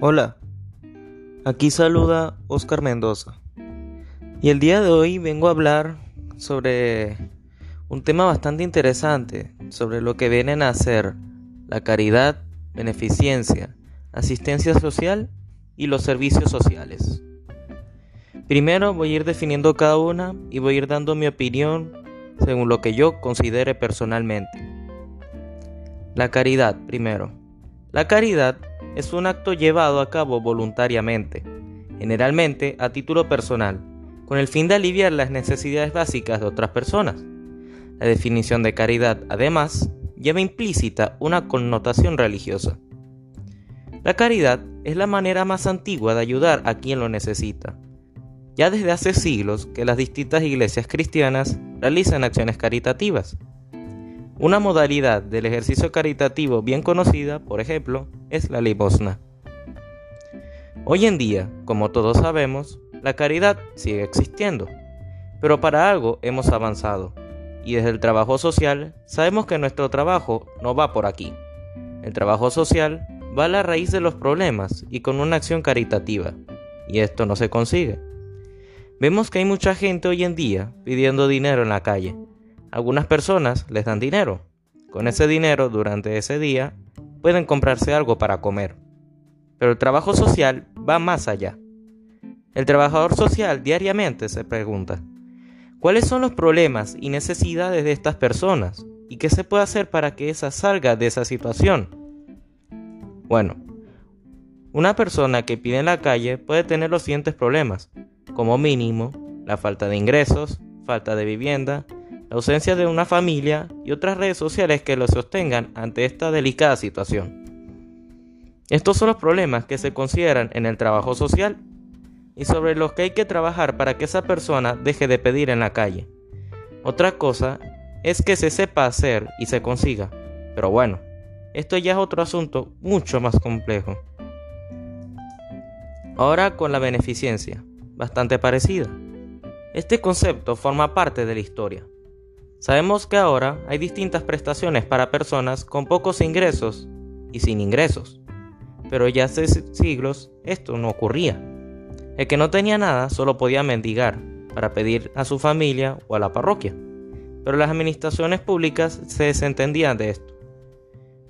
Hola, aquí saluda Oscar Mendoza. Y el día de hoy vengo a hablar sobre un tema bastante interesante, sobre lo que vienen a ser la caridad, beneficencia, asistencia social y los servicios sociales. Primero voy a ir definiendo cada una y voy a ir dando mi opinión según lo que yo considere personalmente. La caridad, primero. La caridad es un acto llevado a cabo voluntariamente, generalmente a título personal, con el fin de aliviar las necesidades básicas de otras personas. La definición de caridad, además, lleva implícita una connotación religiosa. La caridad es la manera más antigua de ayudar a quien lo necesita. Ya desde hace siglos que las distintas iglesias cristianas realizan acciones caritativas, una modalidad del ejercicio caritativo bien conocida, por ejemplo, es la limosna. Hoy en día, como todos sabemos, la caridad sigue existiendo, pero para algo hemos avanzado, y desde el trabajo social sabemos que nuestro trabajo no va por aquí. El trabajo social va a la raíz de los problemas y con una acción caritativa, y esto no se consigue. Vemos que hay mucha gente hoy en día pidiendo dinero en la calle, algunas personas les dan dinero. Con ese dinero, durante ese día, pueden comprarse algo para comer. Pero el trabajo social va más allá. El trabajador social diariamente se pregunta, ¿cuáles son los problemas y necesidades de estas personas? ¿Y qué se puede hacer para que esa salga de esa situación? Bueno, una persona que pide en la calle puede tener los siguientes problemas, como mínimo, la falta de ingresos, falta de vivienda, la ausencia de una familia y otras redes sociales que lo sostengan ante esta delicada situación. Estos son los problemas que se consideran en el trabajo social y sobre los que hay que trabajar para que esa persona deje de pedir en la calle. Otra cosa es que se sepa hacer y se consiga, pero bueno, esto ya es otro asunto mucho más complejo. Ahora con la beneficencia, bastante parecida. Este concepto forma parte de la historia. Sabemos que ahora hay distintas prestaciones para personas con pocos ingresos y sin ingresos, pero ya hace siglos esto no ocurría. El que no tenía nada solo podía mendigar para pedir a su familia o a la parroquia, pero las administraciones públicas se desentendían de esto.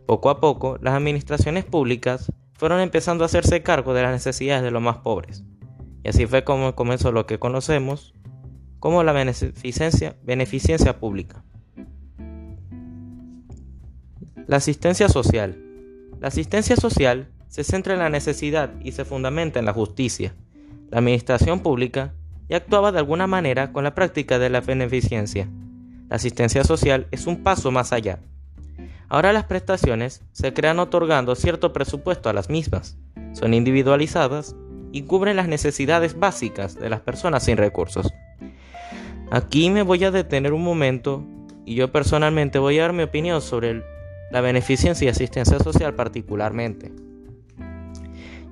Poco a poco, las administraciones públicas fueron empezando a hacerse cargo de las necesidades de los más pobres, y así fue como comenzó lo que conocemos como la beneficencia, pública. La asistencia social. La asistencia social se centra en la necesidad y se fundamenta en la justicia. La administración pública ya actuaba de alguna manera con la práctica de la beneficencia. La asistencia social es un paso más allá. Ahora las prestaciones se crean otorgando cierto presupuesto a las mismas, son individualizadas y cubren las necesidades básicas de las personas sin recursos. Aquí me voy a detener un momento y yo personalmente voy a dar mi opinión sobre la beneficencia y asistencia social particularmente.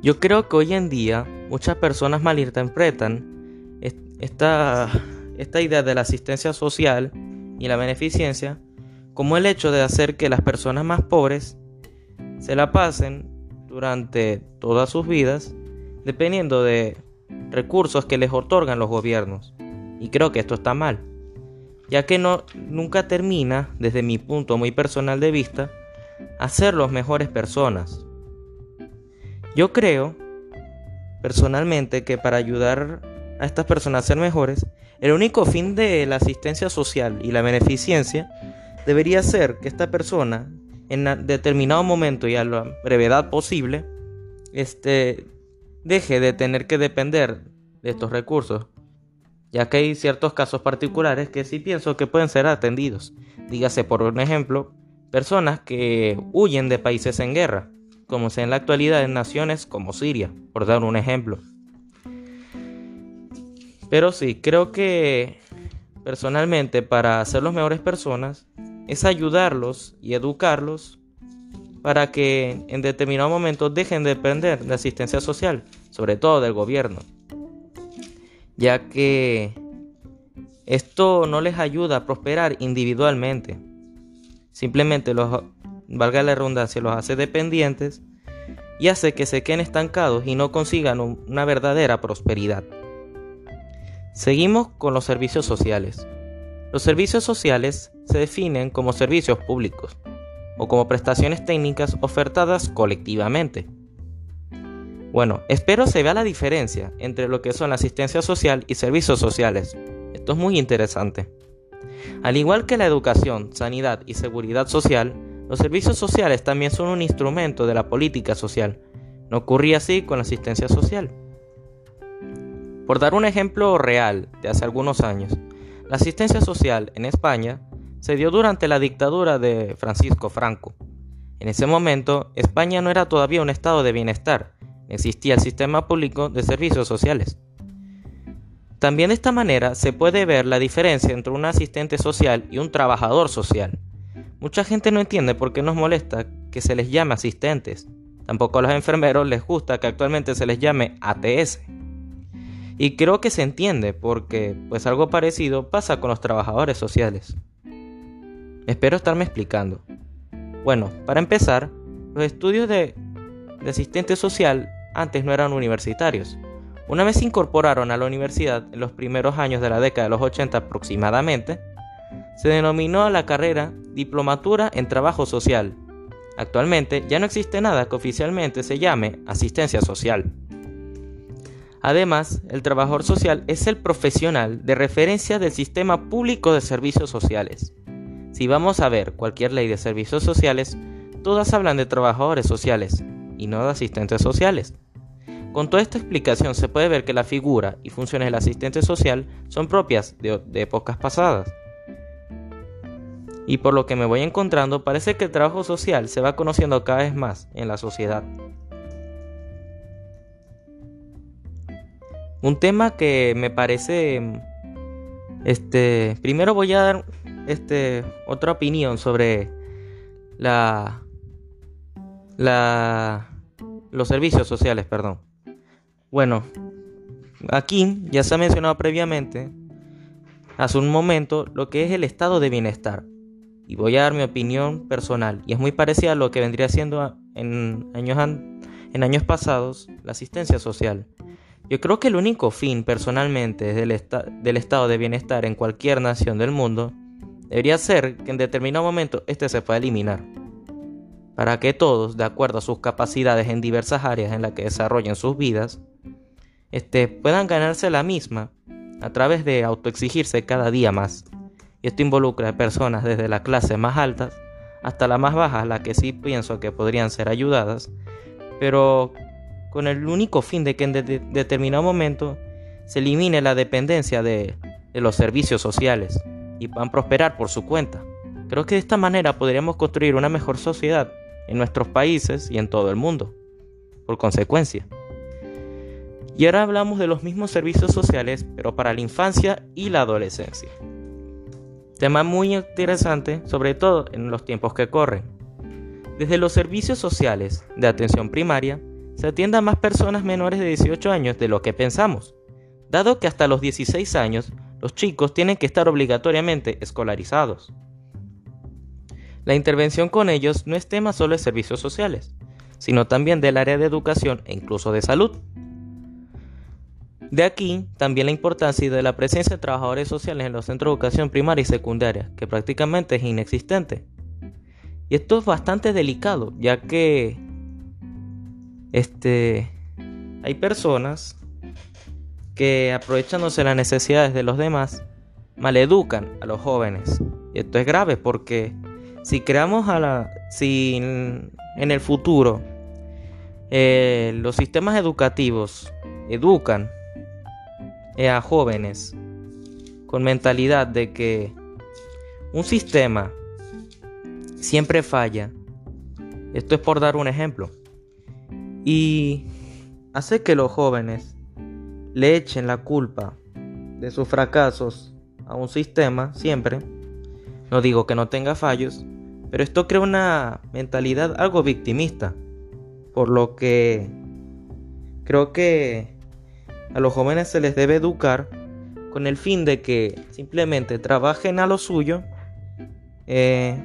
Yo creo que hoy en día muchas personas malinterpretan esta, esta idea de la asistencia social y la beneficencia como el hecho de hacer que las personas más pobres se la pasen durante todas sus vidas dependiendo de recursos que les otorgan los gobiernos. Y creo que esto está mal, ya que no, nunca termina, desde mi punto muy personal de vista, a ser los mejores personas. Yo creo, personalmente, que para ayudar a estas personas a ser mejores, el único fin de la asistencia social y la beneficencia debería ser que esta persona, en determinado momento y a la brevedad posible, este, deje de tener que depender de estos recursos ya que hay ciertos casos particulares que sí pienso que pueden ser atendidos. Dígase, por un ejemplo, personas que huyen de países en guerra, como sea en la actualidad en naciones como Siria, por dar un ejemplo. Pero sí, creo que personalmente para ser los mejores personas es ayudarlos y educarlos para que en determinado momento dejen de depender de asistencia social, sobre todo del gobierno ya que esto no les ayuda a prosperar individualmente. Simplemente los, valga la redundancia, los hace dependientes y hace que se queden estancados y no consigan una verdadera prosperidad. Seguimos con los servicios sociales. Los servicios sociales se definen como servicios públicos o como prestaciones técnicas ofertadas colectivamente. Bueno, espero se vea la diferencia entre lo que son la asistencia social y servicios sociales. Esto es muy interesante. Al igual que la educación, sanidad y seguridad social, los servicios sociales también son un instrumento de la política social. No ocurría así con la asistencia social. Por dar un ejemplo real de hace algunos años, la asistencia social en España se dio durante la dictadura de Francisco Franco. En ese momento, España no era todavía un estado de bienestar, existía el sistema público de servicios sociales. También de esta manera se puede ver la diferencia entre un asistente social y un trabajador social. Mucha gente no entiende por qué nos molesta que se les llame asistentes. Tampoco a los enfermeros les gusta que actualmente se les llame ATS. Y creo que se entiende porque pues algo parecido pasa con los trabajadores sociales. Espero estarme explicando. Bueno, para empezar, los estudios de, de asistente social antes no eran universitarios. Una vez se incorporaron a la universidad en los primeros años de la década de los 80 aproximadamente, se denominó a la carrera Diplomatura en Trabajo Social. Actualmente ya no existe nada que oficialmente se llame asistencia social. Además, el trabajador social es el profesional de referencia del sistema público de servicios sociales. Si vamos a ver cualquier ley de servicios sociales, todas hablan de trabajadores sociales y no de asistentes sociales. Con toda esta explicación se puede ver que la figura y funciones del asistente social son propias de, épocas pasadas. Y por lo que me voy encontrando, parece que el trabajo social se va conociendo cada vez más en la sociedad. Un tema que me parece este, primero voy a dar este otra opinión sobre la la los servicios sociales, perdón. Bueno, aquí ya se ha mencionado previamente, hace un momento, lo que es el estado de bienestar. Y voy a dar mi opinión personal. Y es muy parecida a lo que vendría siendo en años, en años pasados la asistencia social. Yo creo que el único fin personalmente del, del estado de bienestar en cualquier nación del mundo debería ser que en determinado momento este se pueda eliminar para que todos, de acuerdo a sus capacidades en diversas áreas en las que desarrollen sus vidas, este, puedan ganarse la misma a través de autoexigirse cada día más. Y esto involucra a personas desde las clases más altas hasta las más bajas, las que sí pienso que podrían ser ayudadas, pero con el único fin de que en determinado momento se elimine la dependencia de, los servicios sociales y puedan prosperar por su cuenta. Creo que de esta manera podríamos construir una mejor sociedad en nuestros países y en todo el mundo, por consecuencia. Y ahora hablamos de los mismos servicios sociales, pero para la infancia y la adolescencia. Tema muy interesante, sobre todo en los tiempos que corren. Desde los servicios sociales de atención primaria, se atiende a más personas menores de 18 años de lo que pensamos, dado que hasta los 16 años los chicos tienen que estar obligatoriamente escolarizados. La intervención con ellos no es tema solo de servicios sociales, sino también del área de educación e incluso de salud. De aquí también la importancia de la presencia de trabajadores sociales en los centros de educación primaria y secundaria, que prácticamente es inexistente. Y esto es bastante delicado, ya que este, hay personas que aprovechándose las necesidades de los demás, maleducan a los jóvenes. Y esto es grave porque si creamos a la. Si en, el futuro eh, los sistemas educativos educan a jóvenes con mentalidad de que un sistema siempre falla. Esto es por dar un ejemplo. Y hace que los jóvenes le echen la culpa de sus fracasos a un sistema siempre. No digo que no tenga fallos, pero esto crea una mentalidad algo victimista. Por lo que creo que a los jóvenes se les debe educar con el fin de que simplemente trabajen a lo suyo eh,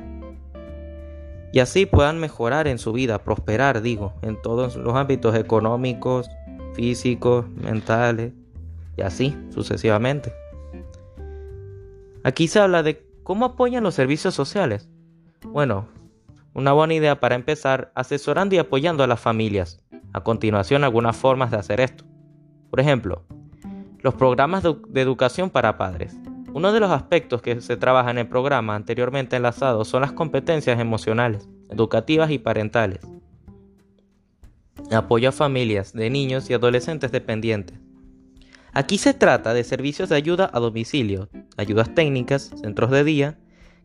y así puedan mejorar en su vida, prosperar, digo, en todos los ámbitos económicos, físicos, mentales y así sucesivamente. Aquí se habla de cómo apoyan los servicios sociales. Bueno, una buena idea para empezar asesorando y apoyando a las familias. A continuación, algunas formas de hacer esto. Por ejemplo, los programas de educación para padres. Uno de los aspectos que se trabaja en el programa anteriormente enlazado son las competencias emocionales, educativas y parentales. Apoyo a familias de niños y adolescentes dependientes. Aquí se trata de servicios de ayuda a domicilio, ayudas técnicas, centros de día,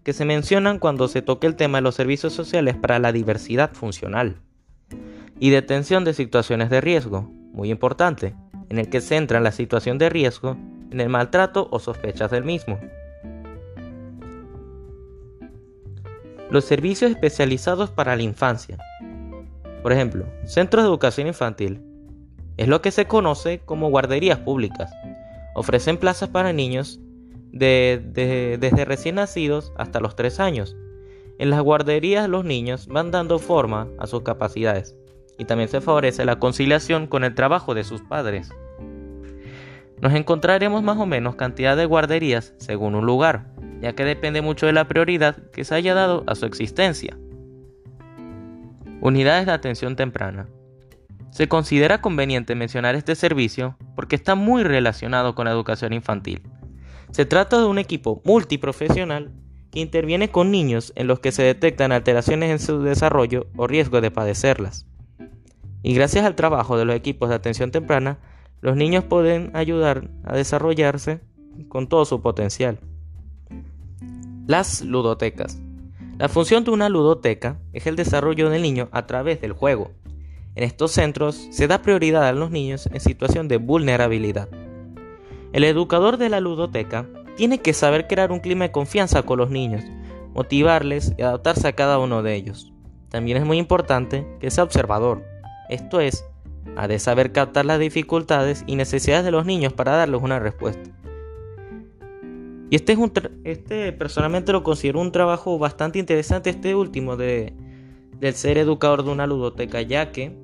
que se mencionan cuando se toque el tema de los servicios sociales para la diversidad funcional. Y detención de situaciones de riesgo, muy importante, en el que se entra la situación de riesgo en el maltrato o sospechas del mismo. Los servicios especializados para la infancia. Por ejemplo, centros de educación infantil. Es lo que se conoce como guarderías públicas. Ofrecen plazas para niños desde recién nacidos hasta los 3 años. En las guarderías los niños van dando forma a sus capacidades y también se favorece la conciliación con el trabajo de sus padres. Nos encontraremos más o menos cantidad de guarderías según un lugar, ya que depende mucho de la prioridad que se haya dado a su existencia. Unidades de atención temprana. Se considera conveniente mencionar este servicio porque está muy relacionado con la educación infantil. Se trata de un equipo multiprofesional que interviene con niños en los que se detectan alteraciones en su desarrollo o riesgo de padecerlas. Y gracias al trabajo de los equipos de atención temprana, los niños pueden ayudar a desarrollarse con todo su potencial. Las ludotecas. La función de una ludoteca es el desarrollo del niño a través del juego. En estos centros se da prioridad a los niños en situación de vulnerabilidad. El educador de la ludoteca tiene que saber crear un clima de confianza con los niños, motivarles y adaptarse a cada uno de ellos. También es muy importante que sea observador, esto es, ha de saber captar las dificultades y necesidades de los niños para darles una respuesta. Y este es un este personalmente lo considero un trabajo bastante interesante este último de del ser educador de una ludoteca, ya que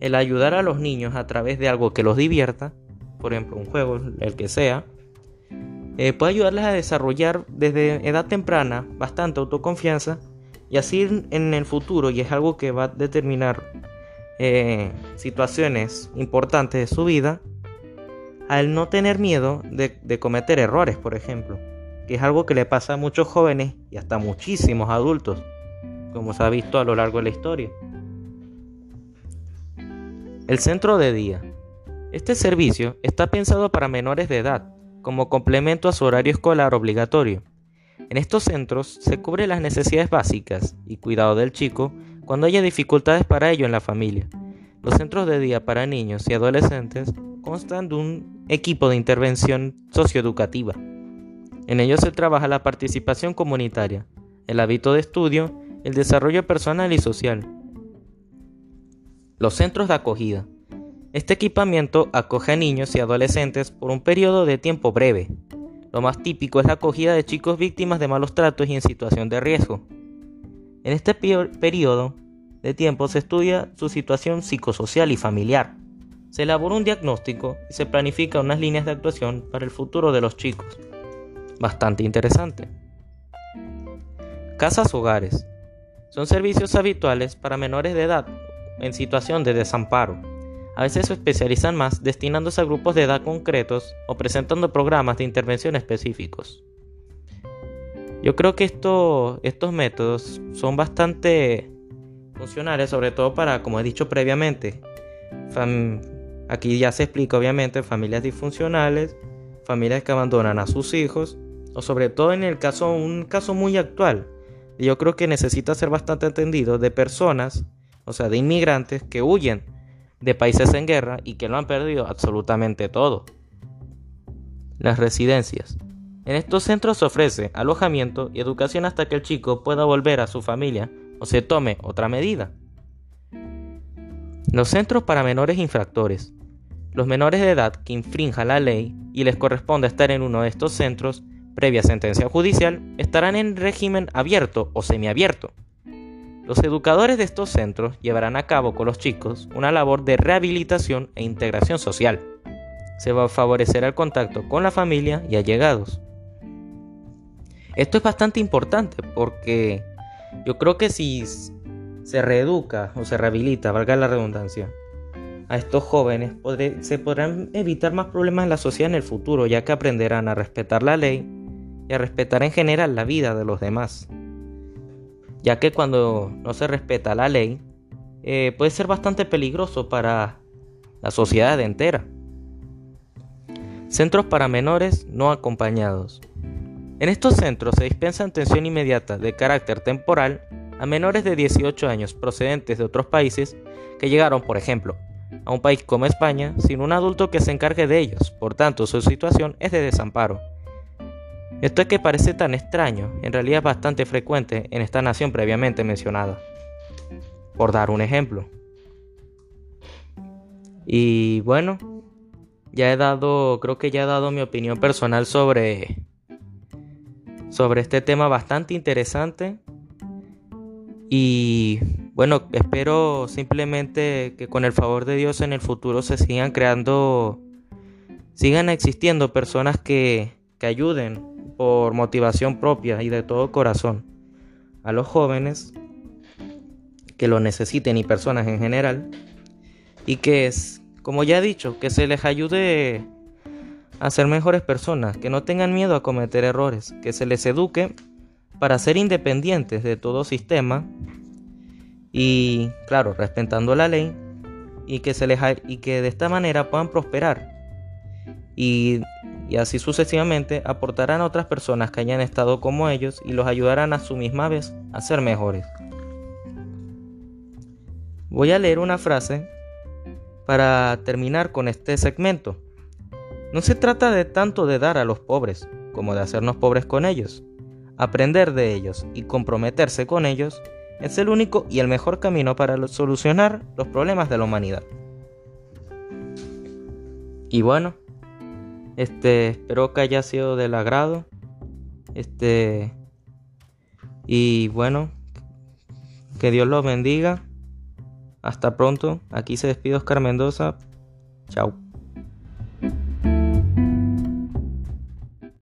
el ayudar a los niños a través de algo que los divierta, por ejemplo un juego, el que sea, eh, puede ayudarles a desarrollar desde edad temprana bastante autoconfianza y así en el futuro, y es algo que va a determinar eh, situaciones importantes de su vida al no tener miedo de, de cometer errores, por ejemplo, que es algo que le pasa a muchos jóvenes y hasta muchísimos adultos, como se ha visto a lo largo de la historia. El centro de día. Este servicio está pensado para menores de edad, como complemento a su horario escolar obligatorio. En estos centros se cubren las necesidades básicas y cuidado del chico cuando haya dificultades para ello en la familia. Los centros de día para niños y adolescentes constan de un equipo de intervención socioeducativa. En ellos se trabaja la participación comunitaria, el hábito de estudio, el desarrollo personal y social. Los centros de acogida. Este equipamiento acoge a niños y adolescentes por un periodo de tiempo breve. Lo más típico es la acogida de chicos víctimas de malos tratos y en situación de riesgo. En este periodo de tiempo se estudia su situación psicosocial y familiar. Se elabora un diagnóstico y se planifica unas líneas de actuación para el futuro de los chicos. Bastante interesante. Casas hogares. Son servicios habituales para menores de edad en situación de desamparo. A veces se especializan más destinándose a grupos de edad concretos o presentando programas de intervención específicos. Yo creo que estos métodos son bastante funcionales, sobre todo para, como he dicho previamente, aquí ya se explica obviamente familias disfuncionales, familias que abandonan a sus hijos, o sobre todo en el caso, un caso muy actual, yo creo que necesita ser bastante entendido de personas, o sea, de inmigrantes que huyen de países en guerra y que lo han perdido absolutamente todo. Las residencias. En estos centros se ofrece alojamiento y educación hasta que el chico pueda volver a su familia o se tome otra medida. Los centros para menores infractores. Los menores de edad que infrinjan la ley y les corresponde estar en uno de estos centros, previa sentencia judicial, estarán en régimen abierto o semiabierto. Los educadores de estos centros llevarán a cabo con los chicos una labor de rehabilitación e integración social. Se va a favorecer el contacto con la familia y allegados. Esto es bastante importante porque yo creo que si se reeduca o se rehabilita, valga la redundancia, a estos jóvenes se podrán evitar más problemas en la sociedad en el futuro, ya que aprenderán a respetar la ley y a respetar en general la vida de los demás ya que cuando no se respeta la ley eh, puede ser bastante peligroso para la sociedad entera. Centros para menores no acompañados. En estos centros se dispensa atención inmediata de carácter temporal a menores de 18 años procedentes de otros países que llegaron, por ejemplo, a un país como España sin un adulto que se encargue de ellos, por tanto su situación es de desamparo. Esto es que parece tan extraño, en realidad es bastante frecuente en esta nación previamente mencionada. Por dar un ejemplo. Y bueno, ya he dado, creo que ya he dado mi opinión personal sobre sobre este tema bastante interesante. Y bueno, espero simplemente que con el favor de Dios en el futuro se sigan creando, sigan existiendo personas que, que ayuden por motivación propia y de todo corazón a los jóvenes que lo necesiten y personas en general y que es, como ya he dicho, que se les ayude a ser mejores personas, que no tengan miedo a cometer errores, que se les eduque para ser independientes de todo sistema y, claro, respetando la ley y que, se les y que de esta manera puedan prosperar y y así sucesivamente aportarán a otras personas que hayan estado como ellos y los ayudarán a su misma vez a ser mejores. Voy a leer una frase para terminar con este segmento. No se trata de tanto de dar a los pobres como de hacernos pobres con ellos. Aprender de ellos y comprometerse con ellos es el único y el mejor camino para solucionar los problemas de la humanidad. Y bueno, este, espero que haya sido del agrado. Este, y bueno, que Dios los bendiga. Hasta pronto. Aquí se despide Oscar Mendoza. Chao.